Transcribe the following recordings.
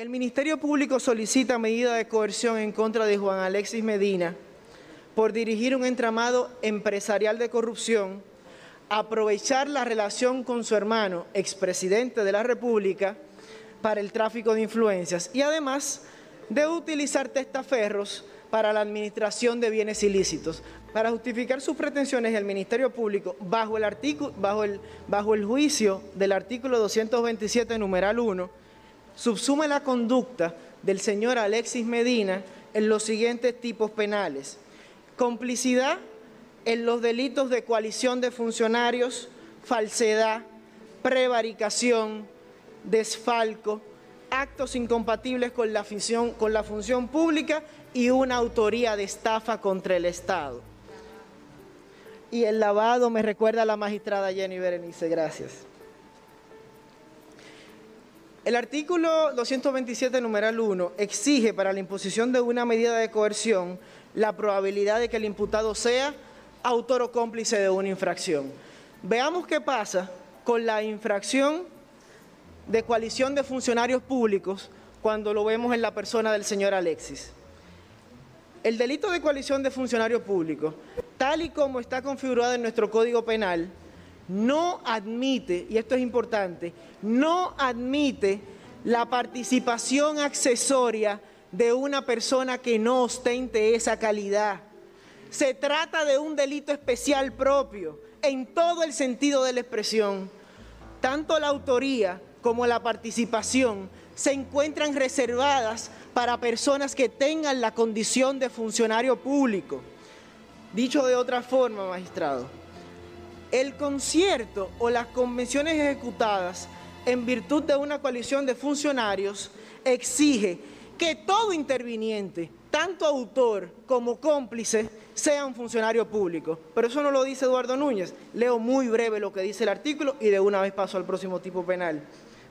El Ministerio Público solicita medida de coerción en contra de Juan Alexis Medina por dirigir un entramado empresarial de corrupción, aprovechar la relación con su hermano, expresidente de la República, para el tráfico de influencias y además de utilizar testaferros para la administración de bienes ilícitos. Para justificar sus pretensiones, el Ministerio Público, bajo el, bajo el, bajo el juicio del artículo 227, numeral 1, subsume la conducta del señor Alexis Medina en los siguientes tipos penales. Complicidad en los delitos de coalición de funcionarios, falsedad, prevaricación, desfalco, actos incompatibles con la, función, pública y una autoría de estafa contra el Estado. Y el lavado me recuerda a la magistrada Jenny Berenice, gracias. El artículo 227, numeral 1, exige para la imposición de una medida de coerción la probabilidad de que el imputado sea autor o cómplice de una infracción. Veamos qué pasa con la infracción de coalición de funcionarios públicos cuando lo vemos en la persona del señor Alexis. El delito de coalición de funcionarios públicos, tal y como está configurado en nuestro Código Penal, no admite, y esto es importante, no admite la participación accesoria de una persona que no ostente esa calidad. Se trata de un delito especial propio, en todo el sentido de la expresión. Tanto la autoría como la participación se encuentran reservadas para personas que tengan la condición de funcionario público. Dicho de otra forma, magistrado, el concierto o las convenciones ejecutadas en virtud de una coalición de funcionarios exige que todo interviniente, tanto autor como cómplice, sea un funcionario público. Pero eso no lo dice Eduardo Núñez. Leo muy breve lo que dice el artículo y de una vez paso al próximo tipo penal.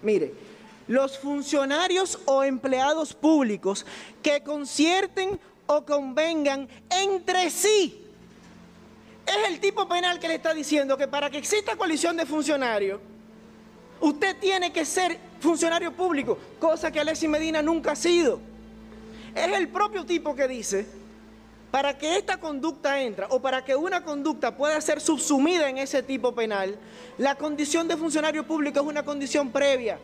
Mire, los funcionarios o empleados públicos que concierten o convengan entre sí. Es el tipo penal que le está diciendo que para que exista coalición de funcionarios, usted tiene que ser funcionario público, cosa que Alexis Medina nunca ha sido. Es el propio tipo que dice, para que esta conducta entre o para que una conducta pueda ser subsumida en ese tipo penal, la condición de funcionario público es una condición previa,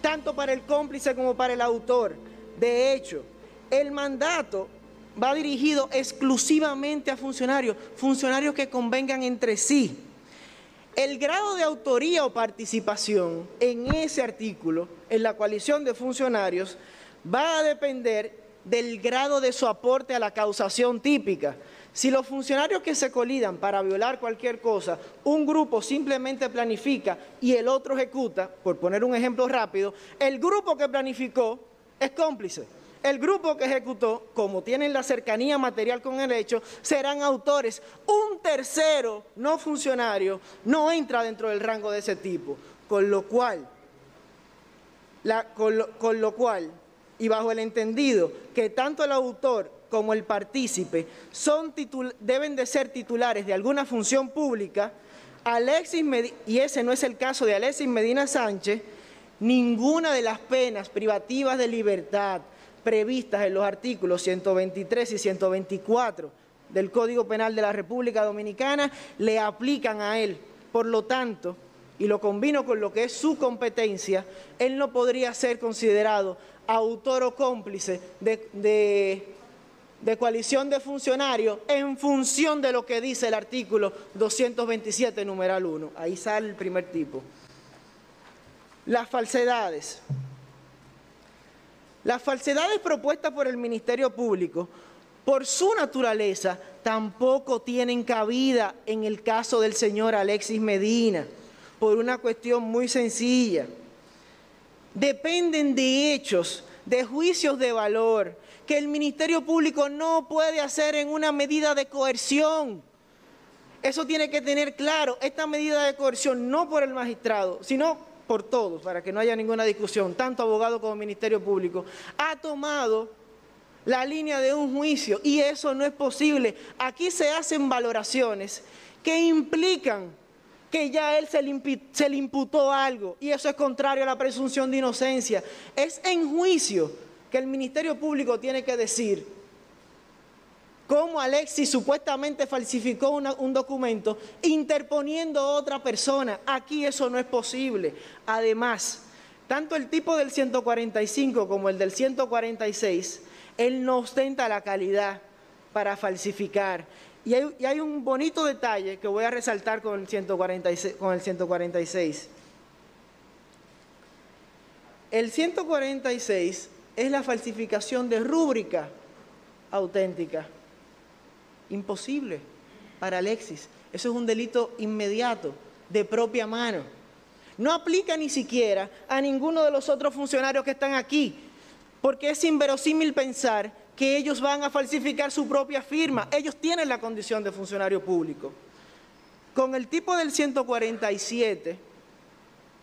tanto para el cómplice como para el autor. De hecho, el mandato va dirigido exclusivamente a funcionarios, funcionarios que convengan entre sí. El grado de autoría o participación en ese artículo, en la coalición de funcionarios, va a depender del grado de su aporte a la causación típica. Si los funcionarios que se colidan para violar cualquier cosa, un grupo simplemente planifica y el otro ejecuta, por poner un ejemplo rápido, el grupo que planificó es cómplice. El grupo que ejecutó, como tienen la cercanía material con el hecho, serán autores. Un tercero no funcionario no entra dentro del rango de ese tipo. Con lo cual, con, lo, cual y bajo el entendido que tanto el autor como el partícipe son deben de ser titulares de alguna función pública, Alexis y ese no es el caso de Alexis Medina Sánchez, ninguna de las penas privativas de libertad previstas en los artículos 123 y 124 del Código Penal de la República Dominicana le aplican a él. Por lo tanto, y lo combino con lo que es su competencia, él no podría ser considerado autor o cómplice de, coalición de funcionarios en función de lo que dice el artículo 227, numeral 1. Ahí sale el primer tipo. Las falsedades. Las falsedades propuestas por el Ministerio Público, por su naturaleza, tampoco tienen cabida en el caso del señor Alexis Medina, por una cuestión muy sencilla dependen de hechos, de juicios de valor, que el Ministerio Público no puede hacer en una medida de coerción. Eso tiene que tener claro, esta medida de coerción no por el magistrado, sino por todos, para que no haya ninguna discusión, tanto abogado como Ministerio Público, ha tomado la línea de un juicio y eso no es posible. Aquí se hacen valoraciones que implican que ya él se le, se le imputó algo y eso es contrario a la presunción de inocencia. Es en juicio que el Ministerio Público tiene que decir cómo Alexis supuestamente falsificó un documento interponiendo a otra persona. Aquí eso no es posible. Además, tanto el tipo del 145 como el del 146, él no ostenta la calidad para falsificar. Y hay, un bonito detalle que voy a resaltar con el 146. Con el 146. El 146 es la falsificación de rúbrica auténtica. Imposible para Alexis. Eso es un delito inmediato, de propia mano. No aplica ni siquiera a ninguno de los otros funcionarios que están aquí, porque es inverosímil pensar que ellos van a falsificar su propia firma. Ellos tienen la condición de funcionario público. Con el tipo del 147,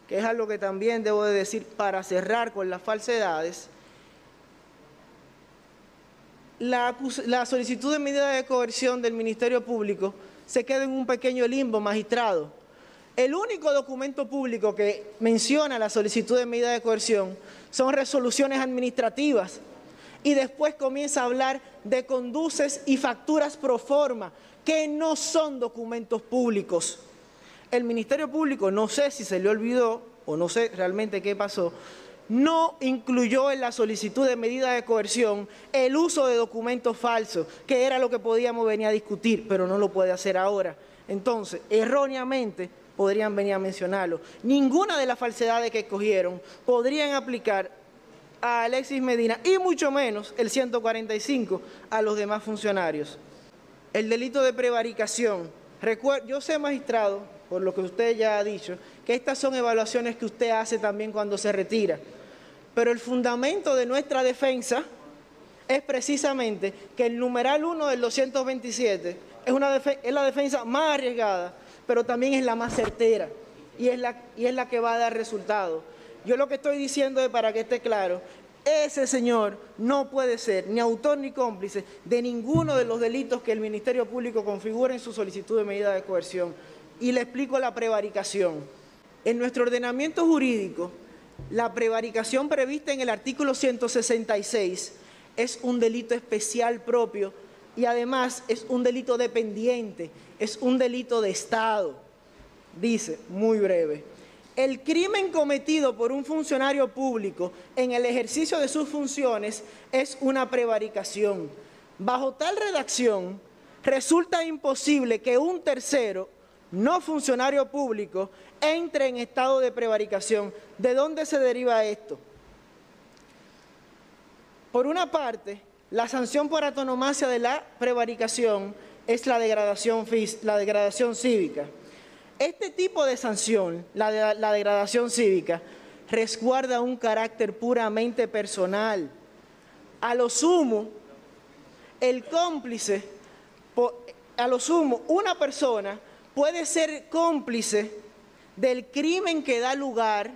que es algo que también debo de decir para cerrar con las falsedades, la, solicitud de medida de coerción del Ministerio Público se queda en un pequeño limbo magistrado. El único documento público que menciona la solicitud de medida de coerción son resoluciones administrativas y después comienza a hablar de conduces y facturas pro forma, que no son documentos públicos. El Ministerio Público, no sé si se le olvidó o no sé realmente qué pasó, no incluyó en la solicitud de medida de coerción el uso de documentos falsos, que era lo que podíamos venir a discutir, pero no lo puede hacer ahora. Entonces, erróneamente podrían venir a mencionarlo. Ninguna de las falsedades que escogieron podrían aplicar a Alexis Medina y mucho menos el 145 a los demás funcionarios. El delito de prevaricación. Yo sé, magistrado, por lo que usted ya ha dicho, que estas son evaluaciones que usted hace también cuando se retira. Pero el fundamento de nuestra defensa es precisamente que el numeral 1 del 227 es, es la defensa más arriesgada, pero también es la más certera y es la, y es la que va a dar resultado. Yo lo que estoy diciendo es para que esté claro, ese señor no puede ser ni autor ni cómplice de ninguno de los delitos que el Ministerio Público configura en su solicitud de medida de coerción. Y le explico la prevaricación. En nuestro ordenamiento jurídico, la prevaricación prevista en el artículo 166 es un delito especial propio y además es un delito dependiente, es un delito de Estado. Dice, muy breve, el crimen cometido por un funcionario público en el ejercicio de sus funciones es una prevaricación. Bajo tal redacción, resulta imposible que un tercero no funcionario público entre en estado de prevaricación. ¿De dónde se deriva esto? Por una parte, la sanción por autonomacia de la prevaricación es la degradación, la degradación cívica. Este tipo de sanción, la, la degradación cívica, resguarda un carácter puramente personal. A lo sumo, el cómplice, a lo sumo, una persona puede ser cómplice del crimen que da lugar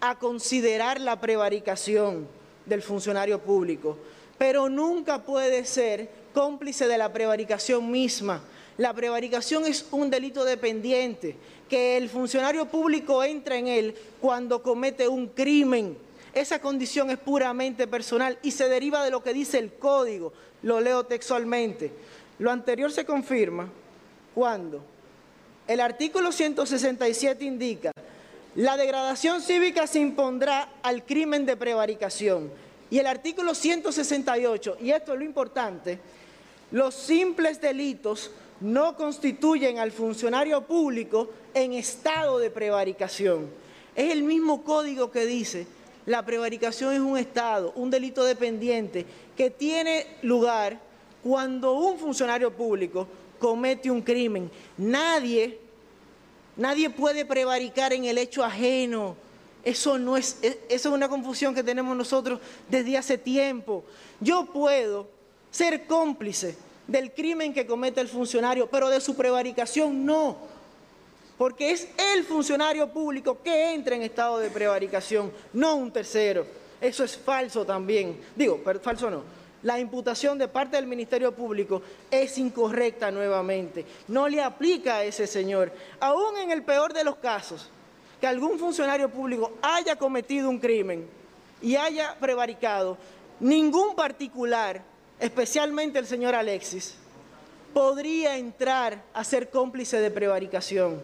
a considerar la prevaricación del funcionario público, pero nunca puede ser cómplice de la prevaricación misma. La prevaricación es un delito dependiente, que el funcionario público entra en él cuando comete un crimen. Esa condición es puramente personal y se deriva de lo que dice el código. Lo leo textualmente. Lo anterior se confirma cuando el artículo 167 indica, la degradación cívica se impondrá al crimen de prevaricación. Y el artículo 168, y esto es lo importante, los simples delitos no constituyen al funcionario público en estado de prevaricación. Es el mismo código que dice, la prevaricación es un estado, un delito dependiente, que tiene lugar cuando un funcionario público comete un crimen. Nadie, nadie puede prevaricar en el hecho ajeno. Eso no es, e, eso es una confusión que tenemos nosotros desde hace tiempo. Yo puedo ser cómplice del crimen que comete el funcionario, pero de su prevaricación no. Porque es el funcionario público que entra en estado de prevaricación, no un tercero. Eso es falso también. Digo, falso no. La imputación de parte del Ministerio Público es incorrecta nuevamente. No le aplica a ese señor. Aún en el peor de los casos, que algún funcionario público haya cometido un crimen y haya prevaricado, ningún particular, especialmente el señor Alexis, podría entrar a ser cómplice de prevaricación.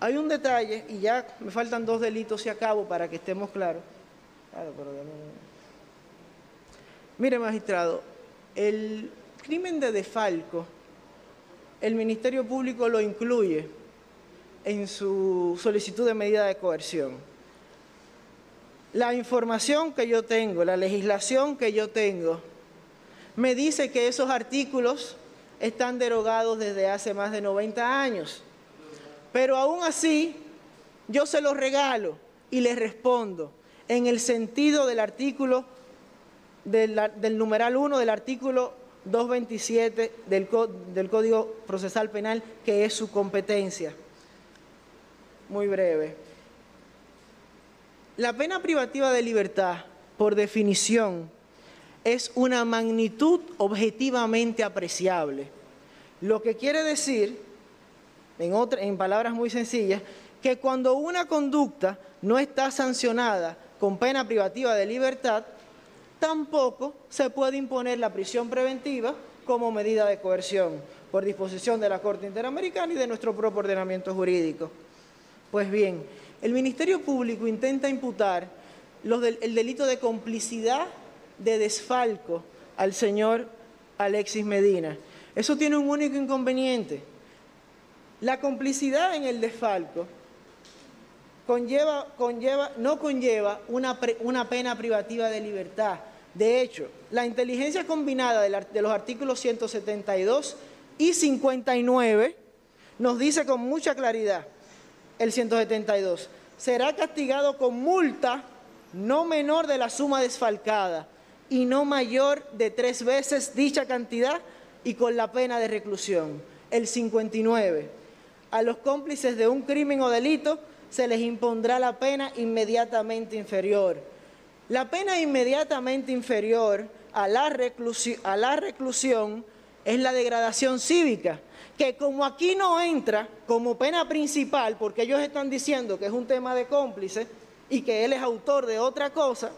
Hay un detalle, y ya me faltan dos delitos y acabo para que estemos claros. Claro, pero Mire, magistrado, el crimen de defalco, el Ministerio Público lo incluye en su solicitud de medida de coerción. La información que yo tengo, la legislación que yo tengo, me dice que esos artículos están derogados desde hace más de 90 años. Pero aún así, yo se los regalo y les respondo en el sentido del artículo del, numeral 1 del artículo 227 del, del Código Procesal Penal, que es su competencia. Muy breve. La pena privativa de libertad, por definición, es una magnitud objetivamente apreciable. Lo que quiere decir, en, en palabras muy sencillas, que cuando una conducta no está sancionada con pena privativa de libertad, tampoco se puede imponer la prisión preventiva como medida de coerción por disposición de la Corte Interamericana y de nuestro propio ordenamiento jurídico. Pues bien, el Ministerio Público intenta imputar el delito de complicidad de desfalco al señor Alexis Medina. Eso tiene un único inconveniente. La complicidad en el desfalco conlleva, no conlleva una, una pena privativa de libertad, de hecho, la inteligencia combinada de los artículos 172 y 59 nos dice con mucha claridad, el 172, será castigado con multa no menor de la suma desfalcada y no mayor de tres veces dicha cantidad y con la pena de reclusión. El 59, a los cómplices de un crimen o delito se les impondrá la pena inmediatamente inferior la pena inmediatamente inferior a la, reclusión, es la degradación cívica, que como aquí no entra como pena principal, porque ellos están diciendo que es un tema de cómplice y que él es autor de otra cosa,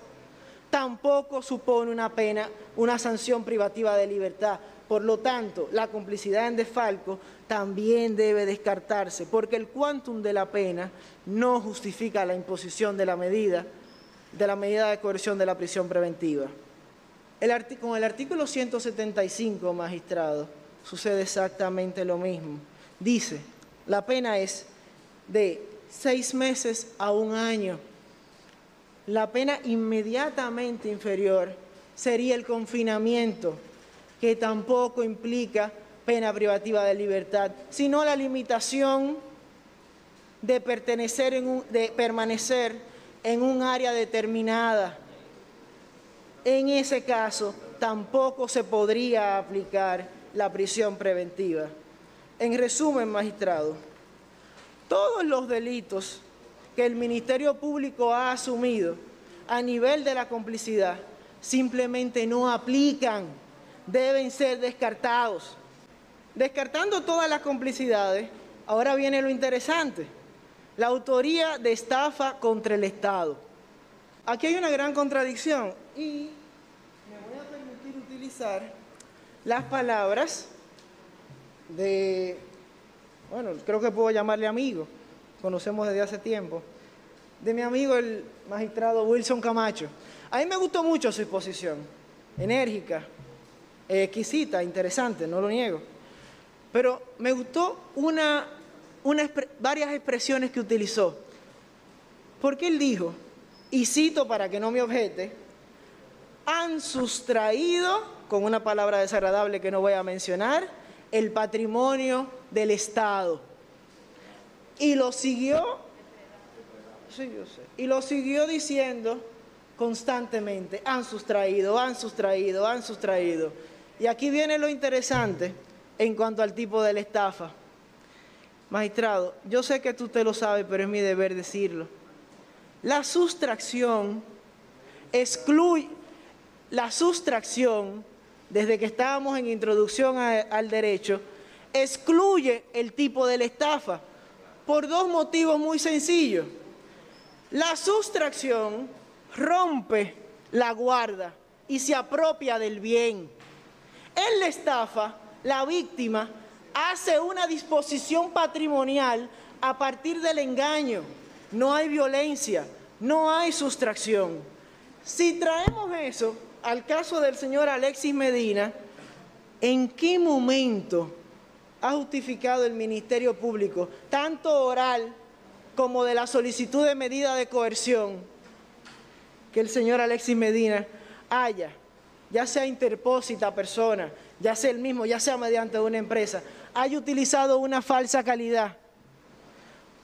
tampoco supone una pena, una sanción privativa de libertad. Por lo tanto, la complicidad en desfalco también debe descartarse, porque el quantum de la pena no justifica la imposición de la medida de la medida de coerción de la prisión preventiva. con el artículo 175, magistrado, sucede exactamente lo mismo. Dice, la pena es de seis meses a un año. La pena inmediatamente inferior sería el confinamiento, que tampoco implica pena privativa de libertad, sino la limitación de un, permanecer en un área determinada. En ese caso, tampoco se podría aplicar la prisión preventiva. En resumen, magistrado, todos los delitos que el Ministerio Público ha asumido a nivel de la complicidad simplemente no aplican, deben ser descartados. Descartando todas las complicidades, ahora viene lo interesante la autoría de estafa contra el Estado. Aquí hay una gran contradicción y me voy a permitir utilizar las palabras de, bueno, creo que puedo llamarle amigo, conocemos desde hace tiempo, de mi amigo el magistrado Wilson Camacho. A mí me gustó mucho su exposición, enérgica, exquisita, interesante, no lo niego. Pero me gustó una varias expresiones que utilizó. Porque él dijo, y cito para que no me objete, han sustraído, con una palabra desagradable que no voy a mencionar, el patrimonio del Estado. Y lo siguió, y lo siguió diciendo constantemente, han sustraído, han sustraído, han sustraído. Y aquí viene lo interesante en cuanto al tipo de la estafa. Magistrado, yo sé que tú te lo sabes, pero es mi deber decirlo. La sustracción excluye, la sustracción desde que estábamos en introducción al derecho, excluye el tipo de la estafa por dos motivos muy sencillos. La sustracción rompe la guarda y se apropia del bien. En la estafa, la víctima hace una disposición patrimonial a partir del engaño. No hay violencia, no hay sustracción. Si traemos eso al caso del señor Alexis Medina, ¿en qué momento ha justificado el Ministerio Público, tanto oral como de la solicitud de medida de coerción, que el señor Alexis Medina haya, ya sea interpósita persona, ya sea el mismo, ya sea mediante una empresa, haya utilizado una falsa calidad.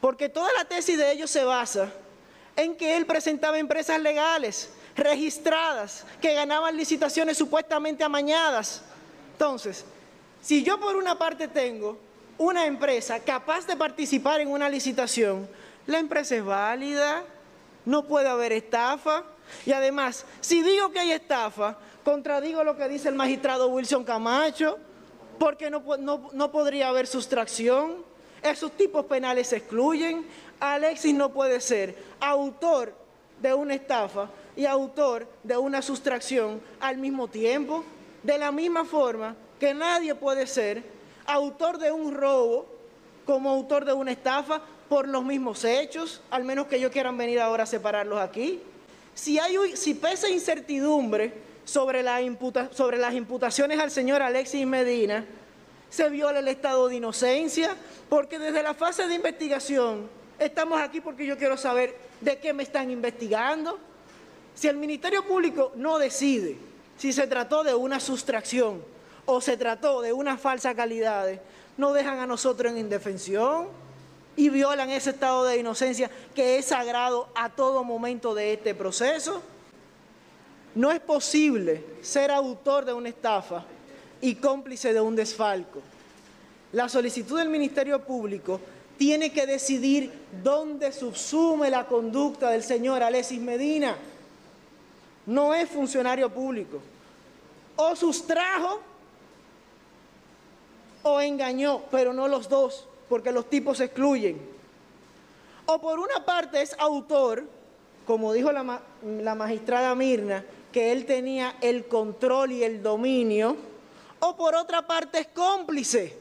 Porque toda la tesis de ellos se basa en que él presentaba empresas legales, registradas, que ganaban licitaciones supuestamente amañadas. Entonces, si yo por una parte tengo una empresa capaz de participar en una licitación, la empresa es válida, no puede haber estafa. Y además, si digo que hay estafa, contradigo lo que dice el magistrado Wilson Camacho, porque no, podría haber sustracción. Esos tipos penales se excluyen. Alexis no puede ser autor de una estafa y autor de una sustracción al mismo tiempo. De la misma forma que nadie puede ser autor de un robo como autor de una estafa por los mismos hechos, al menos que ellos quieran venir ahora a separarlos aquí. Si, hay, si pesa incertidumbre sobre, las imputaciones al señor Alexis Medina, se viola el estado de inocencia, porque desde la fase de investigación estamos aquí porque yo quiero saber de qué me están investigando. Si el Ministerio Público no decide si se trató de una sustracción o se trató de una falsa calidad, no dejan a nosotros en indefensión y violan ese estado de inocencia que es sagrado a todo momento de este proceso. No es posible ser autor de una estafa y cómplice de un desfalco. La solicitud del Ministerio Público tiene que decidir dónde subsume la conducta del señor Alexis Medina. No es funcionario público. O sustrajo o engañó, pero no los dos, porque los tipos se excluyen. O por una parte es autor, como dijo la, la magistrada Mirna, que él tenía el control y el dominio, o por otra parte es cómplice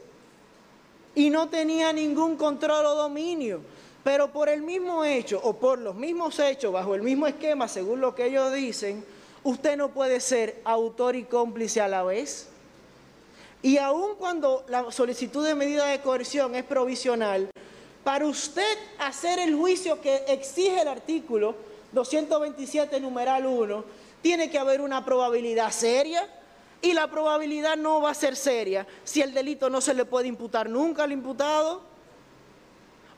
y no tenía ningún control o dominio. Pero por el mismo hecho o por los mismos hechos, bajo el mismo esquema, según lo que ellos dicen, usted no puede ser autor y cómplice a la vez. Y aun cuando la solicitud de medida de coerción es provisional, para usted hacer el juicio que exige el artículo 227, numeral 1, tiene que haber una probabilidad seria y la probabilidad no va a ser seria si el delito no se le puede imputar nunca al imputado.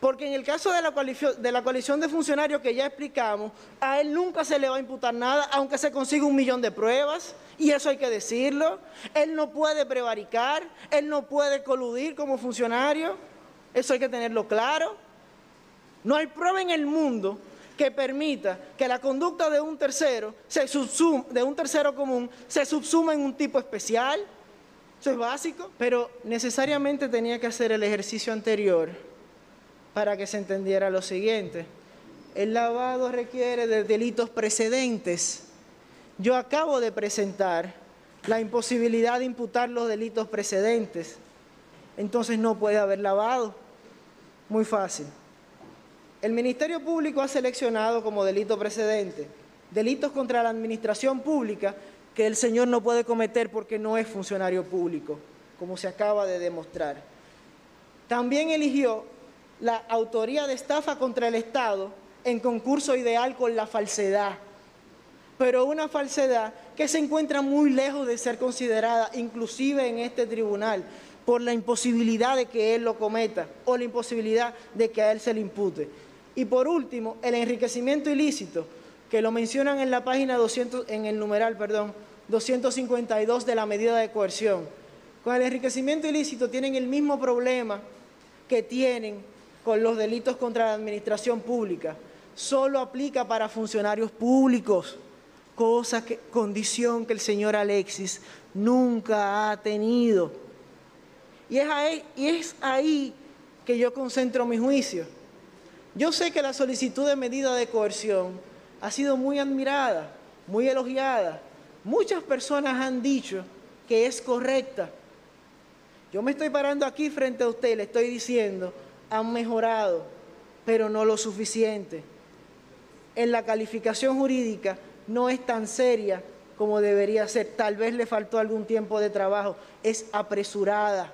Porque en el caso de la, de la coalición de funcionarios que ya explicamos, a él nunca se le va a imputar nada, aunque se consiga un millón de pruebas. Y eso hay que decirlo. Él no puede prevaricar, él no puede coludir como funcionario. Eso hay que tenerlo claro. No hay prueba en el mundo que permita que la conducta de un tercero, se subsume, de un tercero común, se subsuma en un tipo especial. Eso es básico, pero necesariamente tenía que hacer el ejercicio anterior para que se entendiera lo siguiente. El lavado requiere de delitos precedentes yo acabo de presentar la imposibilidad de imputar los delitos precedentes. Entonces no puede haber lavado. Muy fácil. El Ministerio Público ha seleccionado como delito precedente delitos contra la administración pública que el señor no puede cometer porque no es funcionario público, como se acaba de demostrar. También eligió la autoría de estafa contra el Estado en concurso ideal con la falsedad pero una falsedad que se encuentra muy lejos de ser considerada, inclusive en este tribunal, por la imposibilidad de que él lo cometa o la imposibilidad de que a él se le impute. Y por último, el enriquecimiento ilícito, que lo mencionan en la página 200, en el numeral, perdón, 252 de la medida de coerción. Con el enriquecimiento ilícito tienen el mismo problema que tienen con los delitos contra la administración pública. Solo aplica para funcionarios públicos cosa que, condición que el señor Alexis nunca ha tenido. Y es ahí, y es ahí que yo concentro mi juicio. Yo sé que la solicitud de medida de coerción ha sido muy admirada, muy elogiada. Muchas personas han dicho que es correcta. Yo me estoy parando aquí frente a usted, le estoy diciendo, han mejorado, pero no lo suficiente. En la calificación jurídica no es tan seria como debería ser. Tal vez le faltó algún tiempo de trabajo. Es apresurada.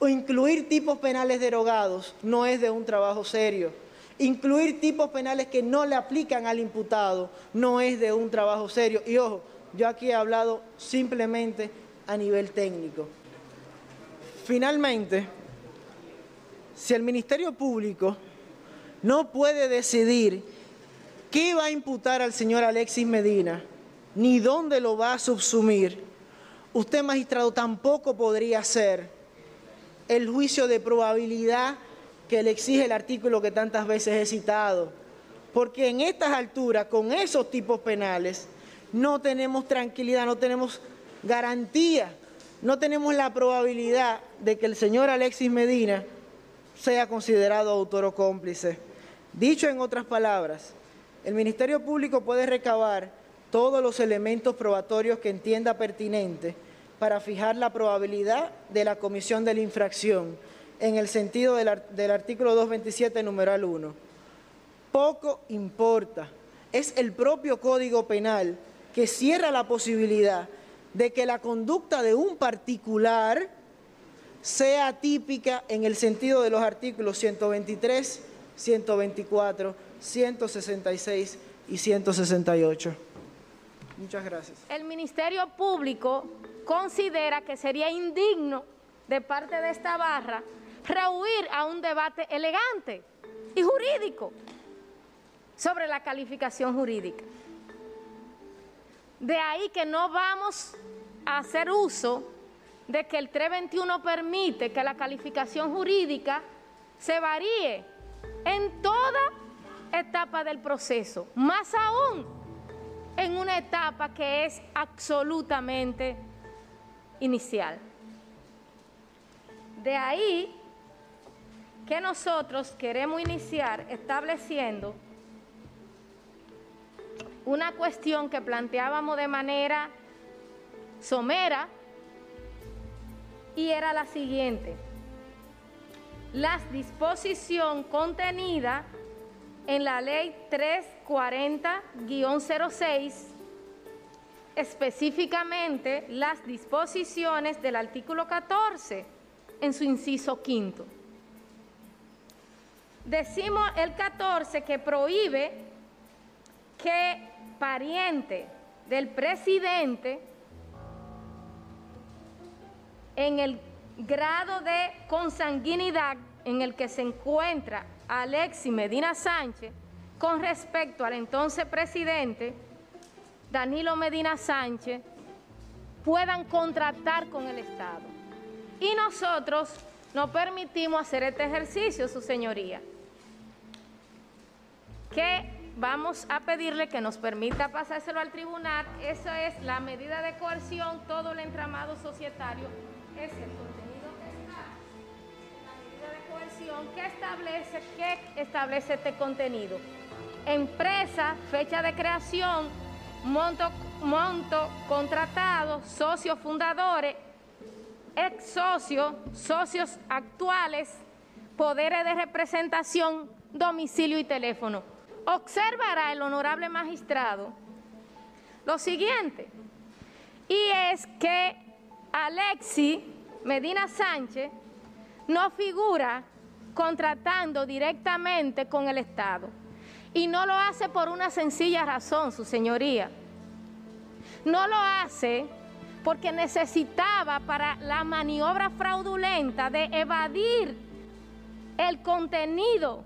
O incluir tipos penales derogados no es de un trabajo serio. Incluir tipos penales que no le aplican al imputado no es de un trabajo serio. Y ojo, yo aquí he hablado simplemente a nivel técnico. Finalmente, si el Ministerio Público no puede decidir qué va a imputar al señor Alexis Medina, ni dónde lo va a subsumir, usted, magistrado, tampoco podría hacer el juicio de probabilidad que le exige el artículo que tantas veces he citado. Porque en estas alturas, con esos tipos penales, no tenemos tranquilidad, no tenemos garantía, no tenemos la probabilidad de que el señor Alexis Medina sea considerado autor o cómplice. Dicho en otras palabras, el Ministerio Público puede recabar todos los elementos probatorios que entienda pertinente para fijar la probabilidad de la comisión de la infracción en el sentido del, del artículo 227, numeral 1. Poco importa. Es el propio Código Penal que cierra la posibilidad de que la conducta de un particular sea típica en el sentido de los artículos 123, 124, 166 y 168. Muchas gracias. El Ministerio Público considera que sería indigno de parte de esta barra rehuir a un debate elegante y jurídico sobre la calificación jurídica. De ahí que no vamos a hacer uso de que el 321 permite que la calificación jurídica se varíe en toda etapa del proceso, más aún en una etapa que es absolutamente inicial. De ahí que nosotros queremos iniciar estableciendo una cuestión que planteábamos de manera somera y era la siguiente. La disposición contenida en la ley 340-06, específicamente las disposiciones del artículo 14 en su inciso quinto. Decimos el 14 que prohíbe que pariente del presidente en el grado de consanguinidad en el que se encuentra Alexis Medina Sánchez con respecto al entonces presidente Danilo Medina Sánchez puedan contratar con el Estado. Y nosotros no permitimos hacer este ejercicio, su señoría, que vamos a pedirle que nos permita pasárselo al tribunal. Eso es la medida de coerción, todo el entramado societario es de coerción que establece, ¿qué establece este contenido. Empresa, fecha de creación, monto, monto contratado, socios fundadores, ex socios, socios actuales, poderes de representación, domicilio y teléfono. Observará el honorable magistrado lo siguiente, y es que Alexi Medina Sánchez no figura contratando directamente con el Estado. Y no lo hace por una sencilla razón, su señoría. No lo hace porque necesitaba para la maniobra fraudulenta de evadir el contenido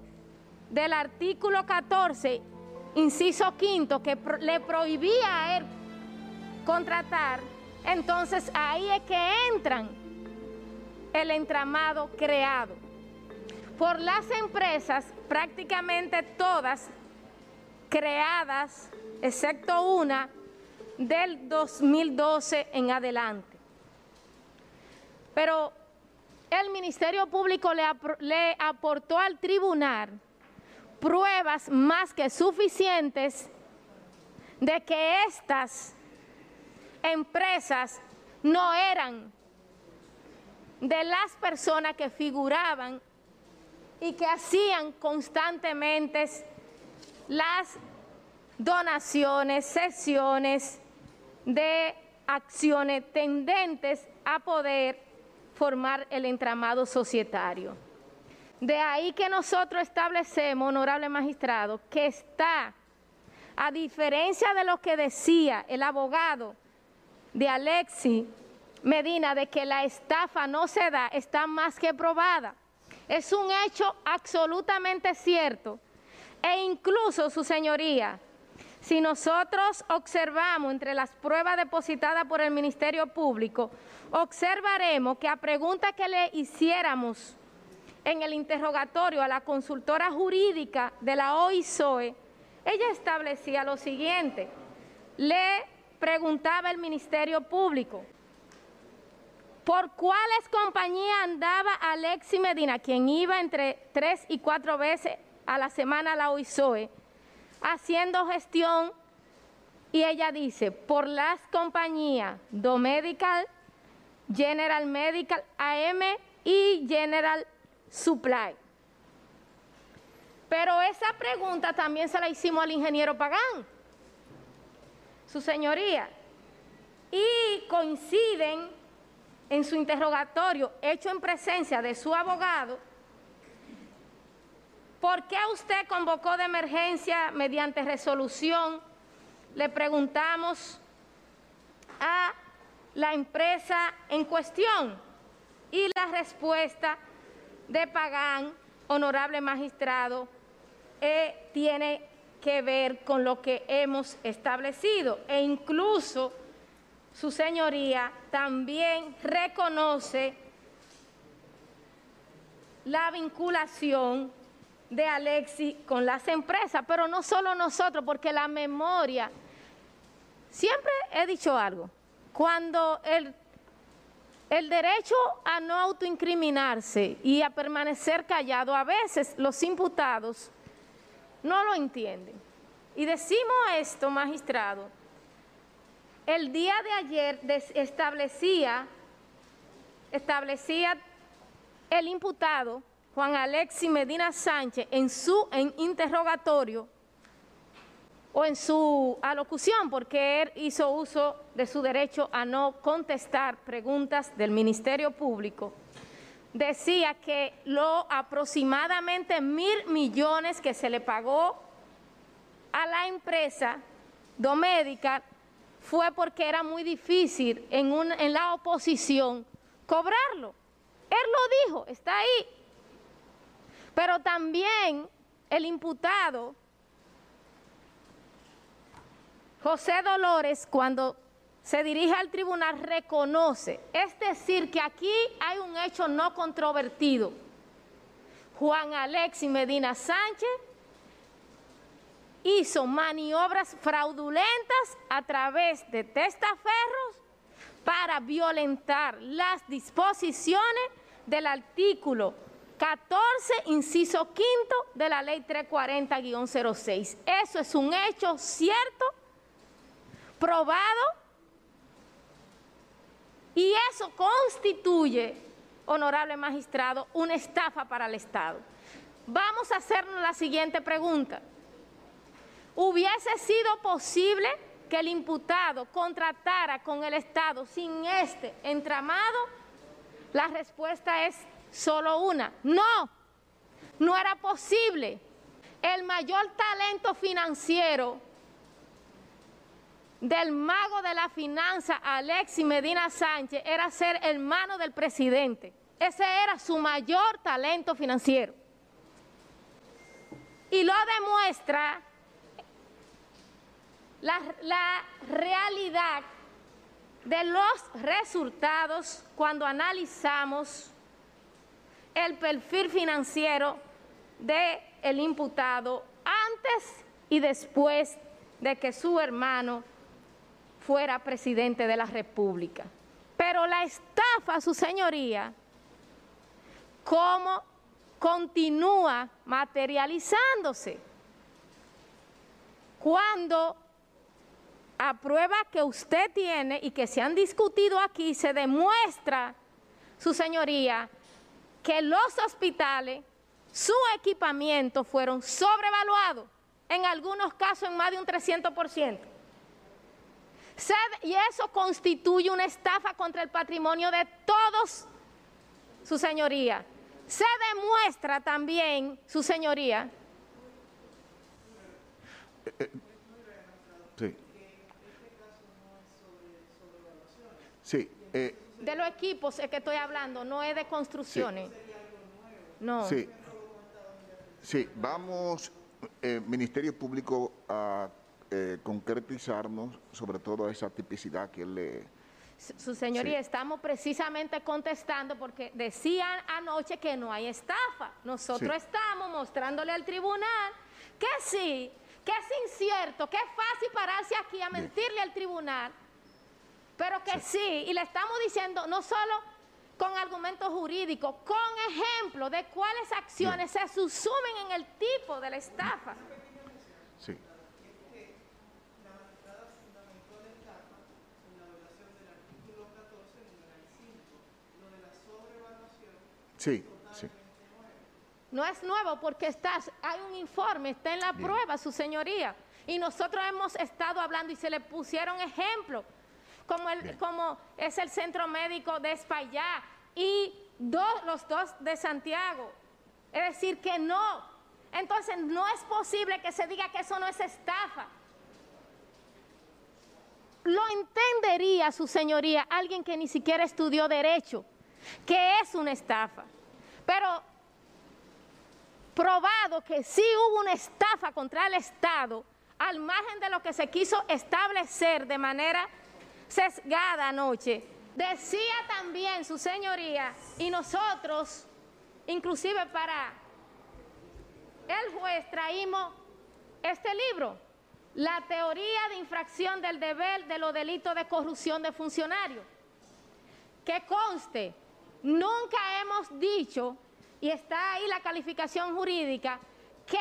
del artículo 14, inciso quinto, que le prohibía a él contratar entonces ahí es que entran el entramado creado por las empresas, prácticamente todas creadas excepto una del 2012 en adelante. Pero el Ministerio Público le, aportó al tribunal pruebas más que suficientes de que estas empresas no eran de las personas que figuraban y que hacían constantemente las donaciones, sesiones de acciones tendentes a poder formar el entramado societario. De ahí que nosotros establecemos, honorable magistrado, que está, a diferencia de lo que decía el abogado de Alexi Medina, de que la estafa no se da, está más que probada. Es un hecho absolutamente cierto. E incluso, su señoría, si nosotros observamos entre las pruebas depositadas por el Ministerio Público, observaremos que a pregunta que le hiciéramos en el interrogatorio a la consultora jurídica de la OISOE, ella establecía lo siguiente, le preguntaba el Ministerio Público, ¿por cuáles compañías andaba Alexi Medina, quien iba entre tres y cuatro veces a la semana a la OISOE? haciendo gestión y ella dice, por las compañías Domedical, General Medical, AM y General Supply. Pero esa pregunta también se la hicimos al ingeniero Pagán, su señoría, y coinciden en su interrogatorio hecho en presencia de su abogado, ¿Por qué usted convocó de emergencia mediante resolución? Le preguntamos a la empresa en cuestión y la respuesta de Pagán, honorable magistrado, eh, tiene que ver con lo que hemos establecido e incluso su señoría también reconoce la vinculación de Alexi con las empresas, pero no solo nosotros, porque la memoria, siempre he dicho algo, cuando el, el derecho a no autoincriminarse y a permanecer callado, a veces los imputados no lo entienden. Y decimos esto, magistrado, el día de ayer establecía, establecía el imputado Juan Alexis Medina Sánchez en su interrogatorio o en su alocución, porque él hizo uso de su derecho a no contestar preguntas del Ministerio Público, decía que lo aproximadamente mil millones que se le pagó a la empresa Domédica fue porque era muy difícil en, la oposición cobrarlo. Él lo dijo, está ahí, pero también el imputado, José Dolores, cuando se dirige al tribunal, reconoce, es decir, que aquí hay un hecho no controvertido. Juan Alexis Medina Sánchez hizo maniobras fraudulentas a través de testaferros para violentar las disposiciones del artículo 14, inciso quinto de la ley 340-06. Eso es un hecho cierto, probado, y eso constituye, honorable magistrado, una estafa para el Estado. Vamos a hacernos la siguiente pregunta. ¿Hubiese sido posible que el imputado contratara con el Estado sin este entramado? La respuesta es solo una. No, no era posible. El mayor talento financiero del mago de la finanza, Alexis Medina Sánchez, era ser hermano del presidente. Ese era su mayor talento financiero. Y lo demuestra la, la realidad de los resultados cuando analizamos el perfil financiero del el imputado antes y después de que su hermano fuera presidente de la República. Pero la estafa, su señoría, ¿cómo continúa materializándose? Cuando a prueba que usted tiene y que se han discutido aquí, se demuestra, su señoría, que los hospitales, su equipamiento fueron sobrevaluados, en algunos casos en más de un 300%. Y eso constituye una estafa contra el patrimonio de todos, su señoría. Se demuestra también, su señoría. Eh, eh, sí. Sí. Eh, de los equipos es que estoy hablando, no es de construcciones. No. Sí. Sí, vamos, Ministerio Público, a eh, concretizarnos sobre todo esa tipicidad que él le... Su señoría, estamos precisamente contestando porque decían anoche que no hay estafa. Nosotros estamos mostrándole al tribunal que sí, que es incierto, que es fácil pararse aquí a mentirle al tribunal, pero que sí. y le estamos diciendo no solo con argumentos jurídicos, con ejemplos de cuáles acciones se subsumen en el tipo de la estafa. Sí. Sí, sí. No es nuevo porque está, hay un informe, está en la prueba, su señoría. Y nosotros hemos estado hablando y se le pusieron ejemplos, como, el, como es el centro médico de Espaillá y dos, los dos de Santiago. Es decir, que no. Entonces no es posible que se diga que eso no es estafa. Lo entendería, su señoría, alguien que ni siquiera estudió derecho, que es una estafa. Pero probado que sí hubo una estafa contra el Estado, al margen de lo que se quiso establecer de manera sesgada anoche, decía también su señoría, y nosotros, inclusive para el juez, traímos este libro, La teoría de infracción del deber de los delitos de corrupción de funcionarios, que conste Nunca hemos dicho, y está ahí la calificación jurídica, que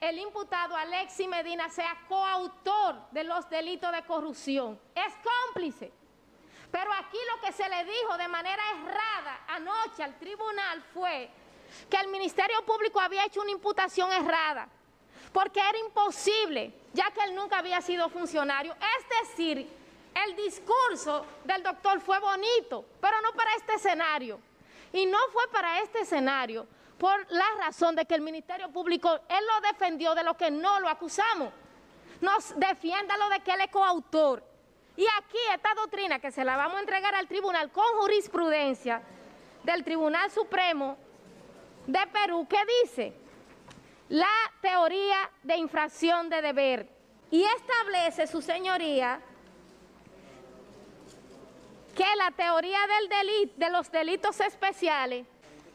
el imputado Alexi Medina sea coautor de los delitos de corrupción. Es cómplice. Pero aquí lo que se le dijo de manera errada anoche al tribunal fue que el Ministerio Público había hecho una imputación errada, porque era imposible, ya que él nunca había sido funcionario. Es decir, el discurso del doctor fue bonito, pero no para este escenario. Y no fue para este escenario por la razón de que el Ministerio Público, él lo defendió de lo que no lo acusamos. Nos defienda lo de que él es coautor. Y aquí esta doctrina que se la vamos a entregar al tribunal con jurisprudencia del Tribunal Supremo de Perú, que dice la teoría de infracción de deber y establece, su señoría, que la teoría del delito, de los delitos especiales,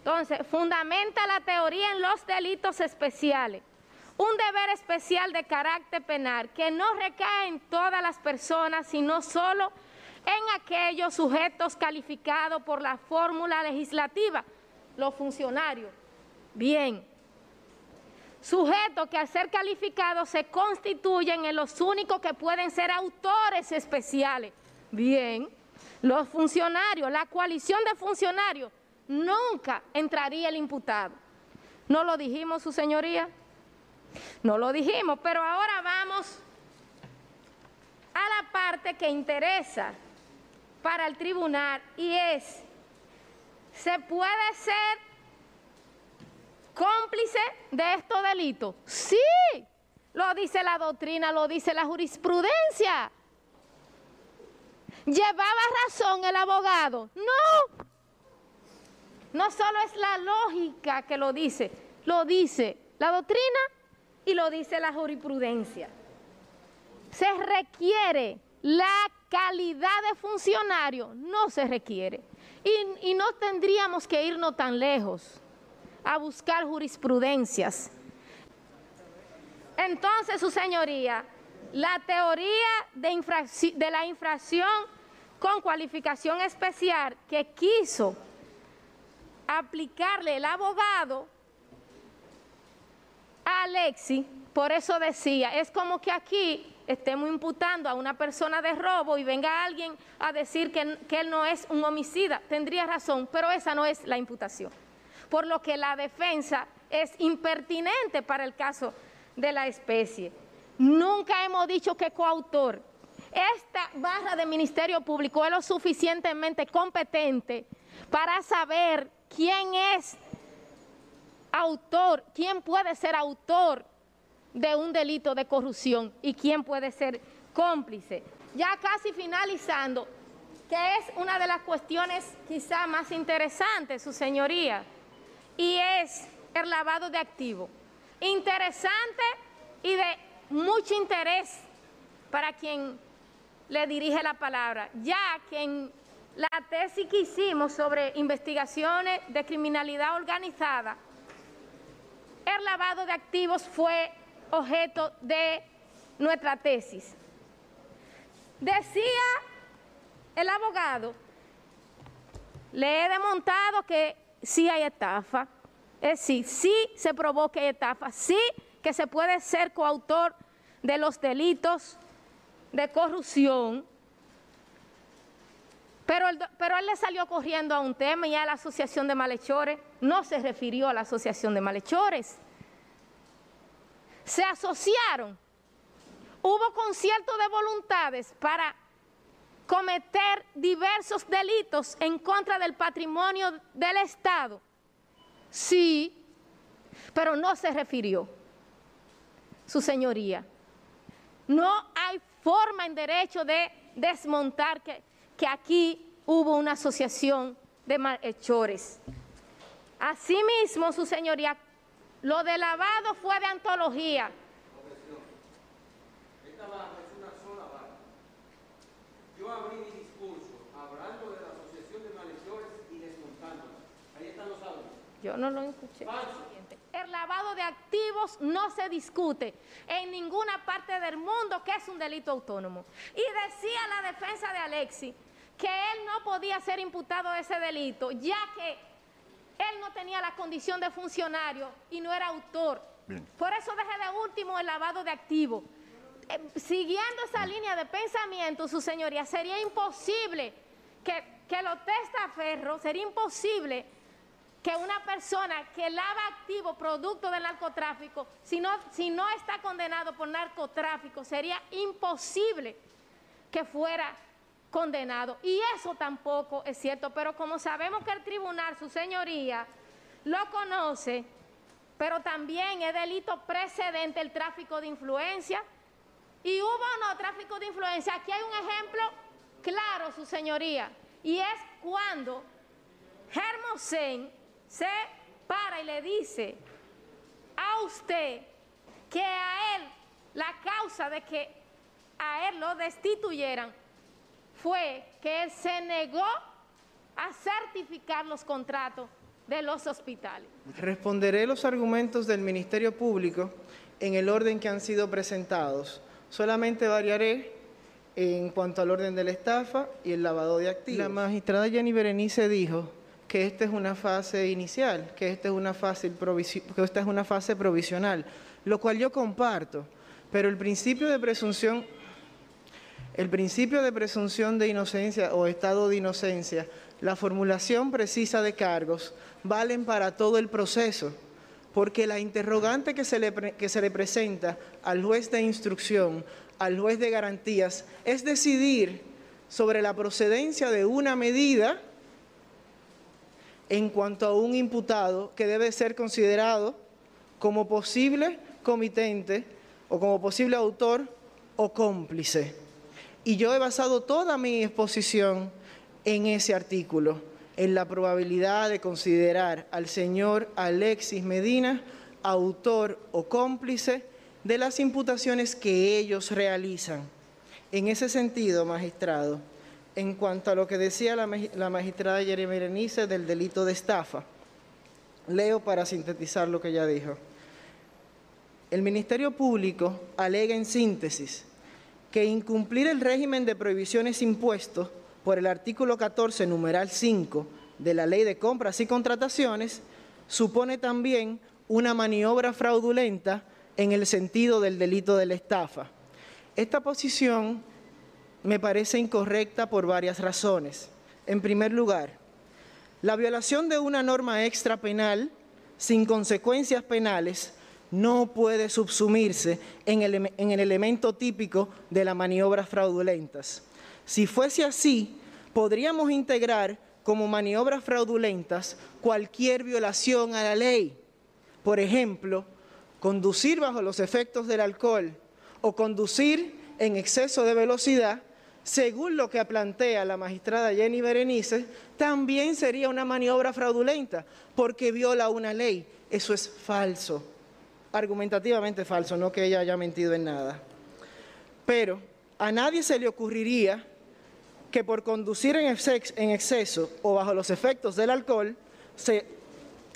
entonces, fundamenta la teoría en los delitos especiales. Un deber especial de carácter penal que no recae en todas las personas, sino solo en aquellos sujetos calificados por la fórmula legislativa, los funcionarios. Bien. Sujetos que al ser calificados se constituyen en los únicos que pueden ser autores especiales. Bien. Los funcionarios, la coalición de funcionarios, nunca entraría el imputado. ¿No lo dijimos, su señoría? No lo dijimos, pero ahora vamos a la parte que interesa para el tribunal y es, ¿se puede ser cómplice de estos delitos? Sí, lo dice la doctrina, lo dice la jurisprudencia. ¿Llevaba razón el abogado? No. No solo es la lógica que lo dice, lo dice la doctrina y lo dice la jurisprudencia. Se requiere la calidad de funcionario, no se requiere. Y, no tendríamos que irnos tan lejos a buscar jurisprudencias. Entonces, su señoría, la teoría de la infracción con cualificación especial que quiso aplicarle el abogado a Alexi, por eso decía, es como que aquí estemos imputando a una persona de robo y venga alguien a decir que, él no es un homicida. Tendría razón, pero esa no es la imputación. Por lo que la defensa es impertinente para el caso de la especie. Nunca hemos dicho que coautor. Esta barra de Ministerio Público es lo suficientemente competente para saber quién es autor, quién puede ser autor de un delito de corrupción y quién puede ser cómplice. Ya casi finalizando, que es una de las cuestiones quizá más interesantes, su señoría, y es el lavado de activos. Interesante y de mucho interés para quien le dirige la palabra, ya que en la tesis que hicimos sobre investigaciones de criminalidad organizada, el lavado de activos fue objeto de nuestra tesis. Decía el abogado, le he demontado que sí hay estafa, es decir, sí se probó que hay estafa, sí que se puede ser coautor de los delitos de corrupción, pero, él le salió corriendo a un tema y a la asociación de malhechores no se refirió a la asociación de malhechores se asociaron, hubo concierto de voluntades para cometer diversos delitos en contra del patrimonio del Estado. Sí, pero no se refirió, su señoría. No hay forma en derecho de desmontar que, que aquí hubo una asociación de malhechores. Asimismo, su señoría, lo de lavado fue de antología. Esta barra es una sola barra. Yo abrí mi discurso hablando de la Asociación de Malhechores y desmontándola. Ahí están los audios. Yo no lo escuché. El lavado de activos no se discute en ninguna parte del mundo que es un delito autónomo. Y decía la defensa de Alexi que él no podía ser imputado de ese delito, ya que él no tenía la condición de funcionario y no era autor. Por eso dejé de último el lavado de activos. Eh, siguiendo esa línea de pensamiento, su señoría, sería imposible que, que lo testaferros, sería imposible que una persona que lava activo producto del narcotráfico, si no, si no está condenado por narcotráfico, sería imposible que fuera condenado. Y eso tampoco es cierto, pero como sabemos que el tribunal, su señoría, lo conoce, pero también es delito precedente el tráfico de influencia. Y hubo o no tráfico de influencia. Aquí hay un ejemplo claro, su señoría, y es cuando Hermosen se para y le dice a usted que a él la causa de que a él lo destituyeran fue que él se negó a certificar los contratos de los hospitales. Responderé los argumentos del Ministerio Público en el orden que han sido presentados. Solamente variaré en cuanto al orden de la estafa y el lavado de activos. La magistrada Jenny Berenice dijo que esta es una fase inicial, que esta es una fase, que esta es una fase provisional, lo cual yo comparto, pero el principio de presunción el principio de presunción de inocencia o estado de inocencia, la formulación precisa de cargos, valen para todo el proceso, porque la interrogante que se le, que se le presenta al juez de instrucción, al juez de garantías, es decidir sobre la procedencia de una medida en cuanto a un imputado que debe ser considerado como posible comitente o como posible autor o cómplice. Y yo he basado toda mi exposición en ese artículo, en la probabilidad de considerar al señor Alexis Medina autor o cómplice de las imputaciones que ellos realizan. En ese sentido, magistrado, en cuanto a lo que decía la, magistrada Jeremy Berenice del delito de estafa, leo para sintetizar lo que ella dijo. El Ministerio Público alega en síntesis que incumplir el régimen de prohibiciones impuestos por el artículo 14, numeral 5 de la Ley de Compras y Contrataciones supone también una maniobra fraudulenta en el sentido del delito de la estafa. Esta posición me parece incorrecta por varias razones. En primer lugar, la violación de una norma extra penal sin consecuencias penales no puede subsumirse en el, en el, elemento típico de las maniobras fraudulentas. Si fuese así, podríamos integrar como maniobras fraudulentas cualquier violación a la ley. Por ejemplo, conducir bajo los efectos del alcohol o conducir en exceso de velocidad, según lo que plantea la magistrada Jenny Berenice, también sería una maniobra fraudulenta porque viola una ley. Eso es falso, argumentativamente falso, no que ella haya mentido en nada. Pero a nadie se le ocurriría que por conducir en exceso o bajo los efectos del alcohol se,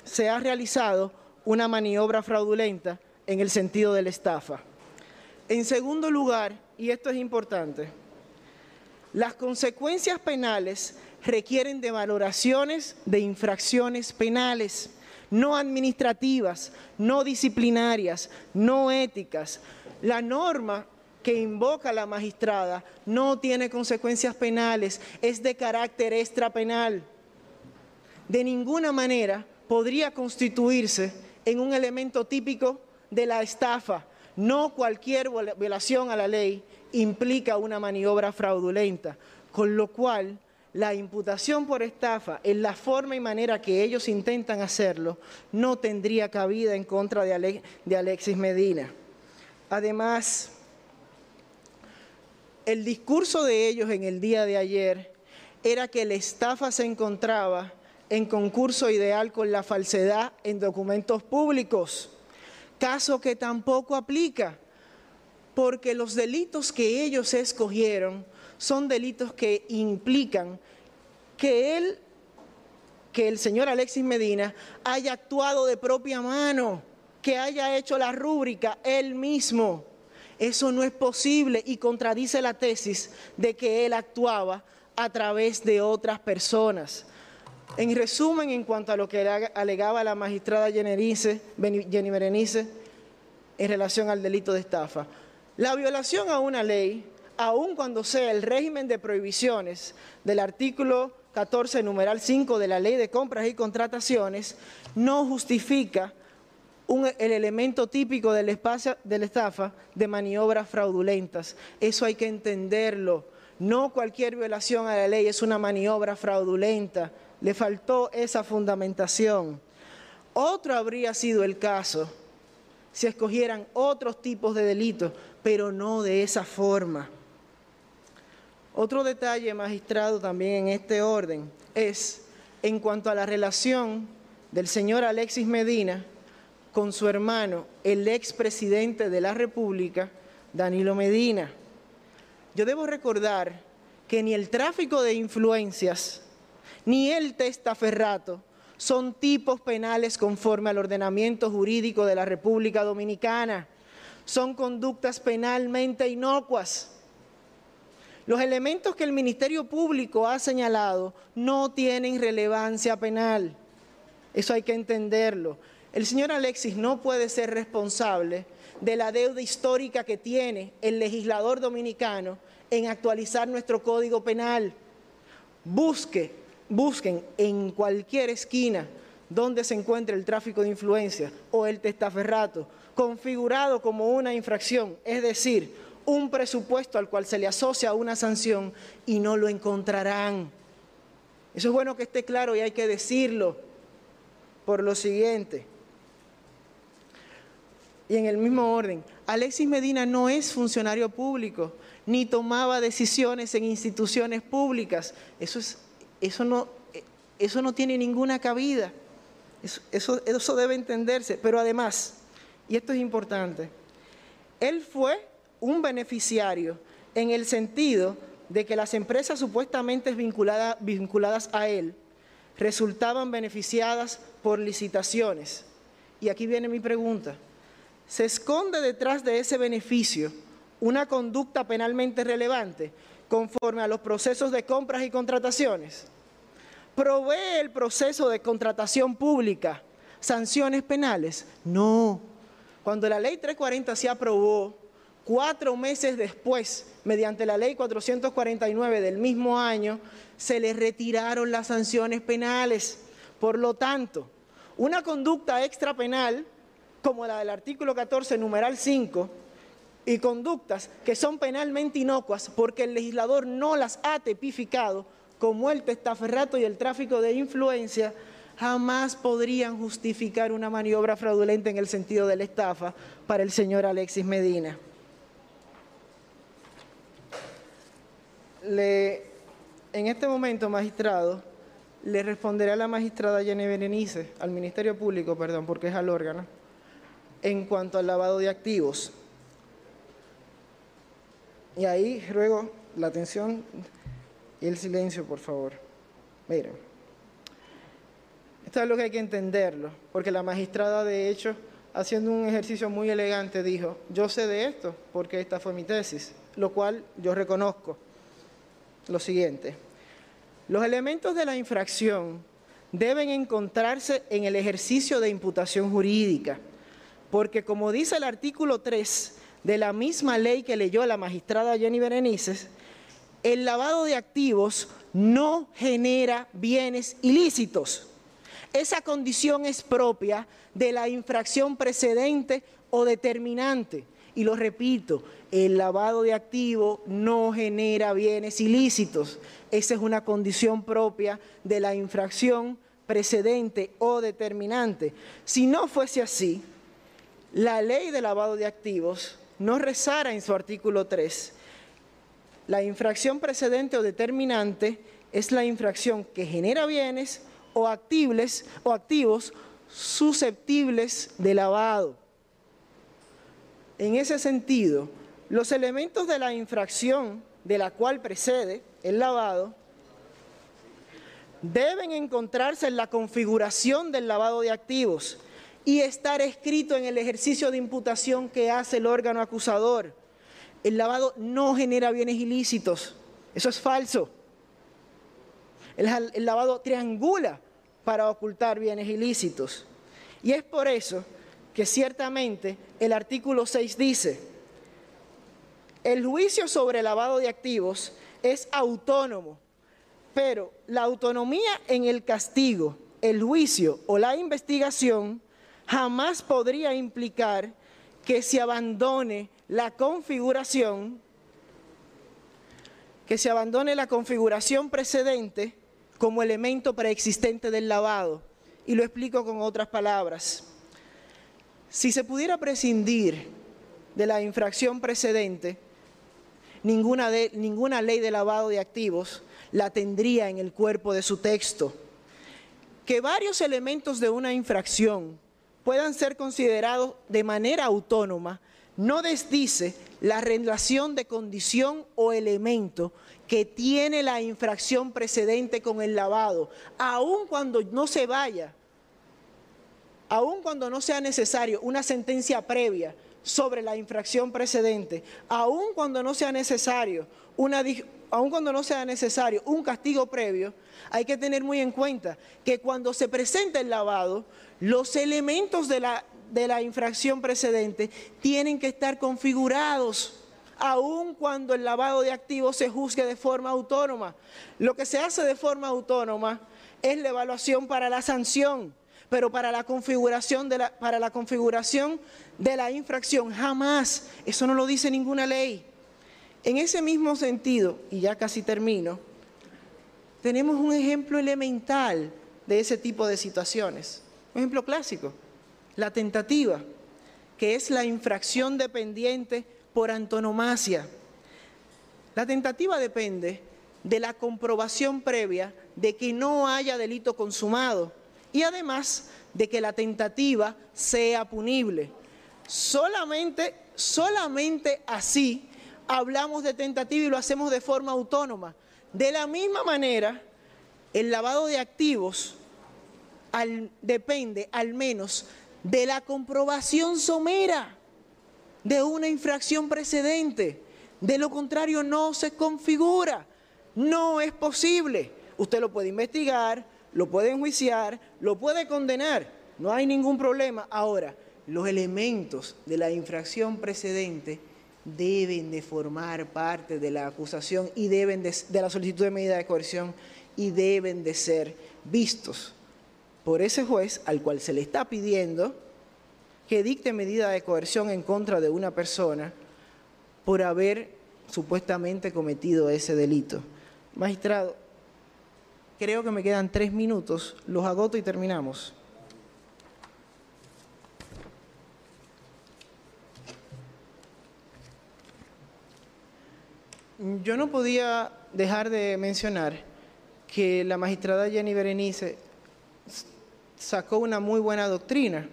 se ha realizado una maniobra fraudulenta en el sentido de la estafa. En segundo lugar, y esto es importante, las consecuencias penales requieren de valoraciones de infracciones penales, no administrativas, no disciplinarias, no éticas. La norma que invoca la magistrada no tiene consecuencias penales, es de carácter extrapenal. De ninguna manera podría constituirse en un elemento típico de la estafa. No cualquier violación a la ley implica una maniobra fraudulenta, con lo cual la imputación por estafa en la forma y manera que ellos intentan hacerlo no tendría cabida en contra de, Alexis Medina. Además, el discurso de ellos en el día de ayer era que la estafa se encontraba en concurso ideal con la falsedad en documentos públicos, caso que tampoco aplica, porque los delitos que ellos escogieron son delitos que implican que él, que el señor Alexis Medina haya actuado de propia mano, que haya hecho la rúbrica él mismo. Eso no es posible y contradice la tesis de que él actuaba a través de otras personas. En resumen, en cuanto a lo que alegaba la magistrada Jenny Berenice en relación al delito de estafa, la violación a una ley, aun cuando sea el régimen de prohibiciones del artículo 14, numeral 5 de la Ley de Compras y Contrataciones, no justifica el elemento típico del espacio, de la estafa de maniobras fraudulentas. Eso hay que entenderlo. No cualquier violación a la ley es una maniobra fraudulenta le faltó esa fundamentación. Otro habría sido el caso si escogieran otros tipos de delitos, pero no de esa forma. Otro detalle, magistrado, también en este orden, es en cuanto a la relación del señor Alexis Medina con su hermano, el expresidente de la República, Danilo Medina. Yo debo recordar que ni el tráfico de influencias ni el testaferrato son tipos penales conforme al ordenamiento jurídico de la República Dominicana. Son conductas penalmente inocuas. Los elementos que el Ministerio Público ha señalado no tienen relevancia penal. Eso hay que entenderlo. El señor Alexis no puede ser responsable de la deuda histórica que tiene el legislador dominicano en actualizar nuestro código penal. Busque busquen en cualquier esquina donde se encuentre el tráfico de influencia o el testaferrato, configurado como una infracción, es decir, un presupuesto al cual se le asocia una sanción y no lo encontrarán. Eso es bueno que esté claro y hay que decirlo por lo siguiente. Y en el mismo orden, Alexis Medina no es funcionario público, ni tomaba decisiones en instituciones públicas. Eso es eso no, eso no tiene ninguna cabida. Eso, eso, debe entenderse. Pero además, y esto es importante, él fue un beneficiario en el sentido de que las empresas supuestamente vinculadas, vinculadas a él resultaban beneficiadas por licitaciones. Y aquí viene mi pregunta. ¿Se esconde detrás de ese beneficio una conducta penalmente relevante conforme a los procesos de compras y contrataciones? ¿Provee el proceso de contratación pública sanciones penales? No. Cuando la ley 340 se aprobó, cuatro meses después, mediante la ley 449 del mismo año, se le retiraron las sanciones penales. Por lo tanto, una conducta extrapenal, como la del artículo 14, numeral 5, y conductas que son penalmente inocuas porque el legislador no las ha tipificado, como el testaferrato y el tráfico de influencia, jamás podrían justificar una maniobra fraudulenta en el sentido de la estafa para el señor Alexis Medina. Le, en este momento, magistrado, le responderé a la magistrada Jenny Berenice, al Ministerio Público, perdón, porque es al órgano, en cuanto al lavado de activos. Y ahí ruego la atención y el silencio, por favor. Miren, esto es lo que hay que entenderlo, porque la magistrada, de hecho, haciendo un ejercicio muy elegante, dijo, yo sé de esto porque esta fue mi tesis, lo cual yo reconozco. Lo siguiente, los elementos de la infracción deben encontrarse en el ejercicio de imputación jurídica, porque como dice el artículo 3 de la misma ley que leyó la magistrada Jenny Berenices, el lavado de activos no genera bienes ilícitos. Esa condición es propia de la infracción precedente o determinante. Y lo repito, el lavado de activos no genera bienes ilícitos. Esa es una condición propia de la infracción precedente o determinante. Si no fuese así, la ley de lavado de activos no rezara en su artículo 3. La infracción precedente o determinante es la infracción que genera bienes o, o activos susceptibles de lavado. En ese sentido, los elementos de la infracción de la cual precede el lavado deben encontrarse en la configuración del lavado de activos y estar escrito en el ejercicio de imputación que hace el órgano acusador. El lavado no genera bienes ilícitos, eso es falso. El, lavado triangula para ocultar bienes ilícitos. Y es por eso que ciertamente el artículo 6 dice, el juicio sobre lavado de activos es autónomo, pero la autonomía en el castigo, el juicio o la investigación jamás podría implicar que se abandone la configuración, que se abandone la configuración precedente como elemento preexistente del lavado. Y lo explico con otras palabras. Si se pudiera prescindir de la infracción precedente, ninguna, ley de lavado de activos la tendría en el cuerpo de su texto. Que varios elementos de una infracción puedan ser considerados de manera autónoma no desdice la relación de condición o elemento que tiene la infracción precedente con el lavado, aun cuando no se vaya, aun cuando no sea necesario una sentencia previa sobre la infracción precedente, aun cuando no sea necesario un castigo previo, hay que tener muy en cuenta que cuando se presenta el lavado, los elementos de la, de la infracción precedente tienen que estar configurados aun cuando el lavado de activos se juzgue de forma autónoma. Lo que se hace de forma autónoma es la evaluación para la sanción, pero para la configuración de la, para la, configuración de la infracción jamás. Eso no lo dice ninguna ley. En ese mismo sentido, y ya casi termino, tenemos un ejemplo elemental de ese tipo de situaciones. Un ejemplo clásico, la tentativa, que es la infracción dependiente por antonomasia. La tentativa depende de la comprobación previa de que no haya delito consumado y además de que la tentativa sea punible. Solamente, solamente así hablamos de tentativa y lo hacemos de forma autónoma. De la misma manera, el lavado de activos depende al menos de la comprobación somera de una infracción precedente. De lo contrario, no se configura. No es posible. Usted lo puede investigar, lo puede enjuiciar, lo puede condenar. No hay ningún problema. Ahora, los elementos de la infracción precedente deben de formar parte de la acusación y deben de, de, la solicitud de medida de coerción y deben de ser vistos por ese juez al cual se le está pidiendo que dicte medida de coerción en contra de una persona por haber supuestamente cometido ese delito. Magistrado, creo que me quedan tres minutos, los agoto y terminamos. Yo no podía dejar de mencionar que la magistrada Jenny Berenice sacó una muy buena doctrina,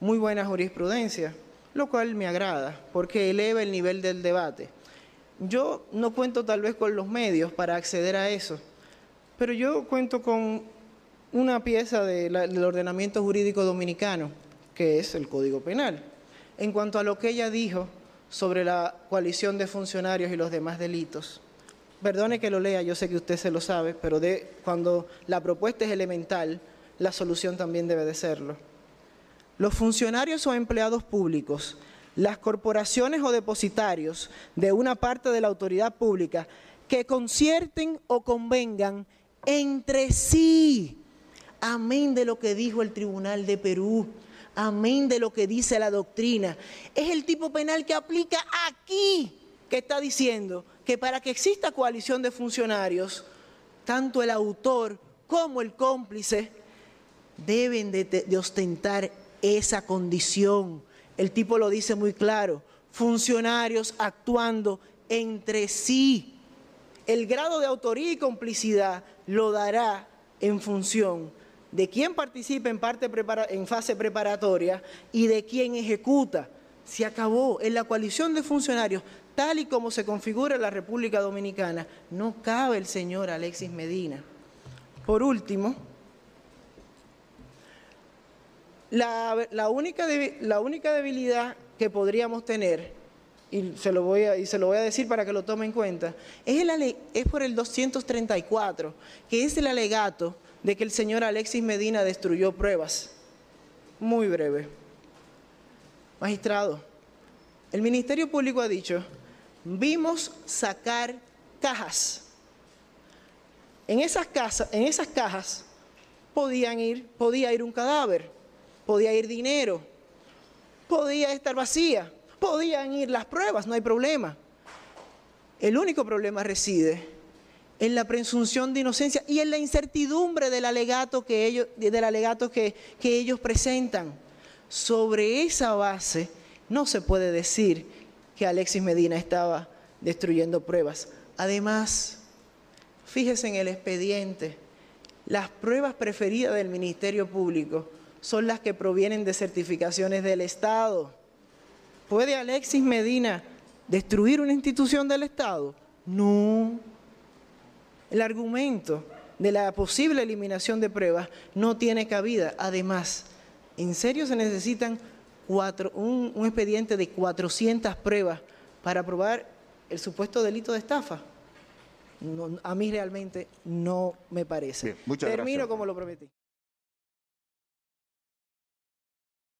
muy buena jurisprudencia, lo cual me agrada porque eleva el nivel del debate. Yo no cuento tal vez con los medios para acceder a eso, pero yo cuento con una pieza del ordenamiento jurídico dominicano, que es el Código Penal. En cuanto a lo que ella dijo sobre la coalición de funcionarios y los demás delitos. Perdone que lo lea, yo sé que usted se lo sabe, pero de, cuando la propuesta es elemental, la solución también debe de serlo. Los funcionarios o empleados públicos, las corporaciones o depositarios de una parte de la autoridad pública que concierten o convengan entre sí, amén de lo que dijo el Tribunal de Perú, amén de lo que dice la doctrina. Es el tipo penal que aplica aquí, que está diciendo que para que exista coalición de funcionarios, tanto el autor como el cómplice deben de, de, ostentar esa condición. El tipo lo dice muy claro, funcionarios actuando entre sí. El grado de autoría y complicidad lo dará en función de quién participa en, fase preparatoria y de quién ejecuta. Se acabó. En la coalición de funcionarios, tal y como se configura en la República Dominicana, no cabe el señor Alexis Medina. Por último, la única debilidad que podríamos tener, y se, lo voy a, y se lo voy a decir para que lo tome en cuenta, es, el, es por el 234, que es el alegato de que el señor Alexis Medina destruyó pruebas. Muy breve. Magistrado, el Ministerio Público ha dicho, vimos sacar cajas. En esas, casas, en esas cajas podían ir, podía ir un cadáver, podía ir dinero, podía estar vacía, podían ir las pruebas, no hay problema. El único problema reside en la presunción de inocencia y en la incertidumbre del alegato que ellos, del alegato que, que ellos presentan. Sobre esa base no se puede decir que Alexis Medina estaba destruyendo pruebas. Además, fíjese en el expediente, las pruebas preferidas del Ministerio Público son las que provienen de certificaciones del Estado. ¿Puede Alexis Medina destruir una institución del Estado? No. El argumento de la posible eliminación de pruebas no tiene cabida. Además, en serio se necesitan cuatro, un, un, expediente de 400 pruebas para probar el supuesto delito de estafa. No, a mí realmente no me parece. Bien, Termino gracias. como lo prometí.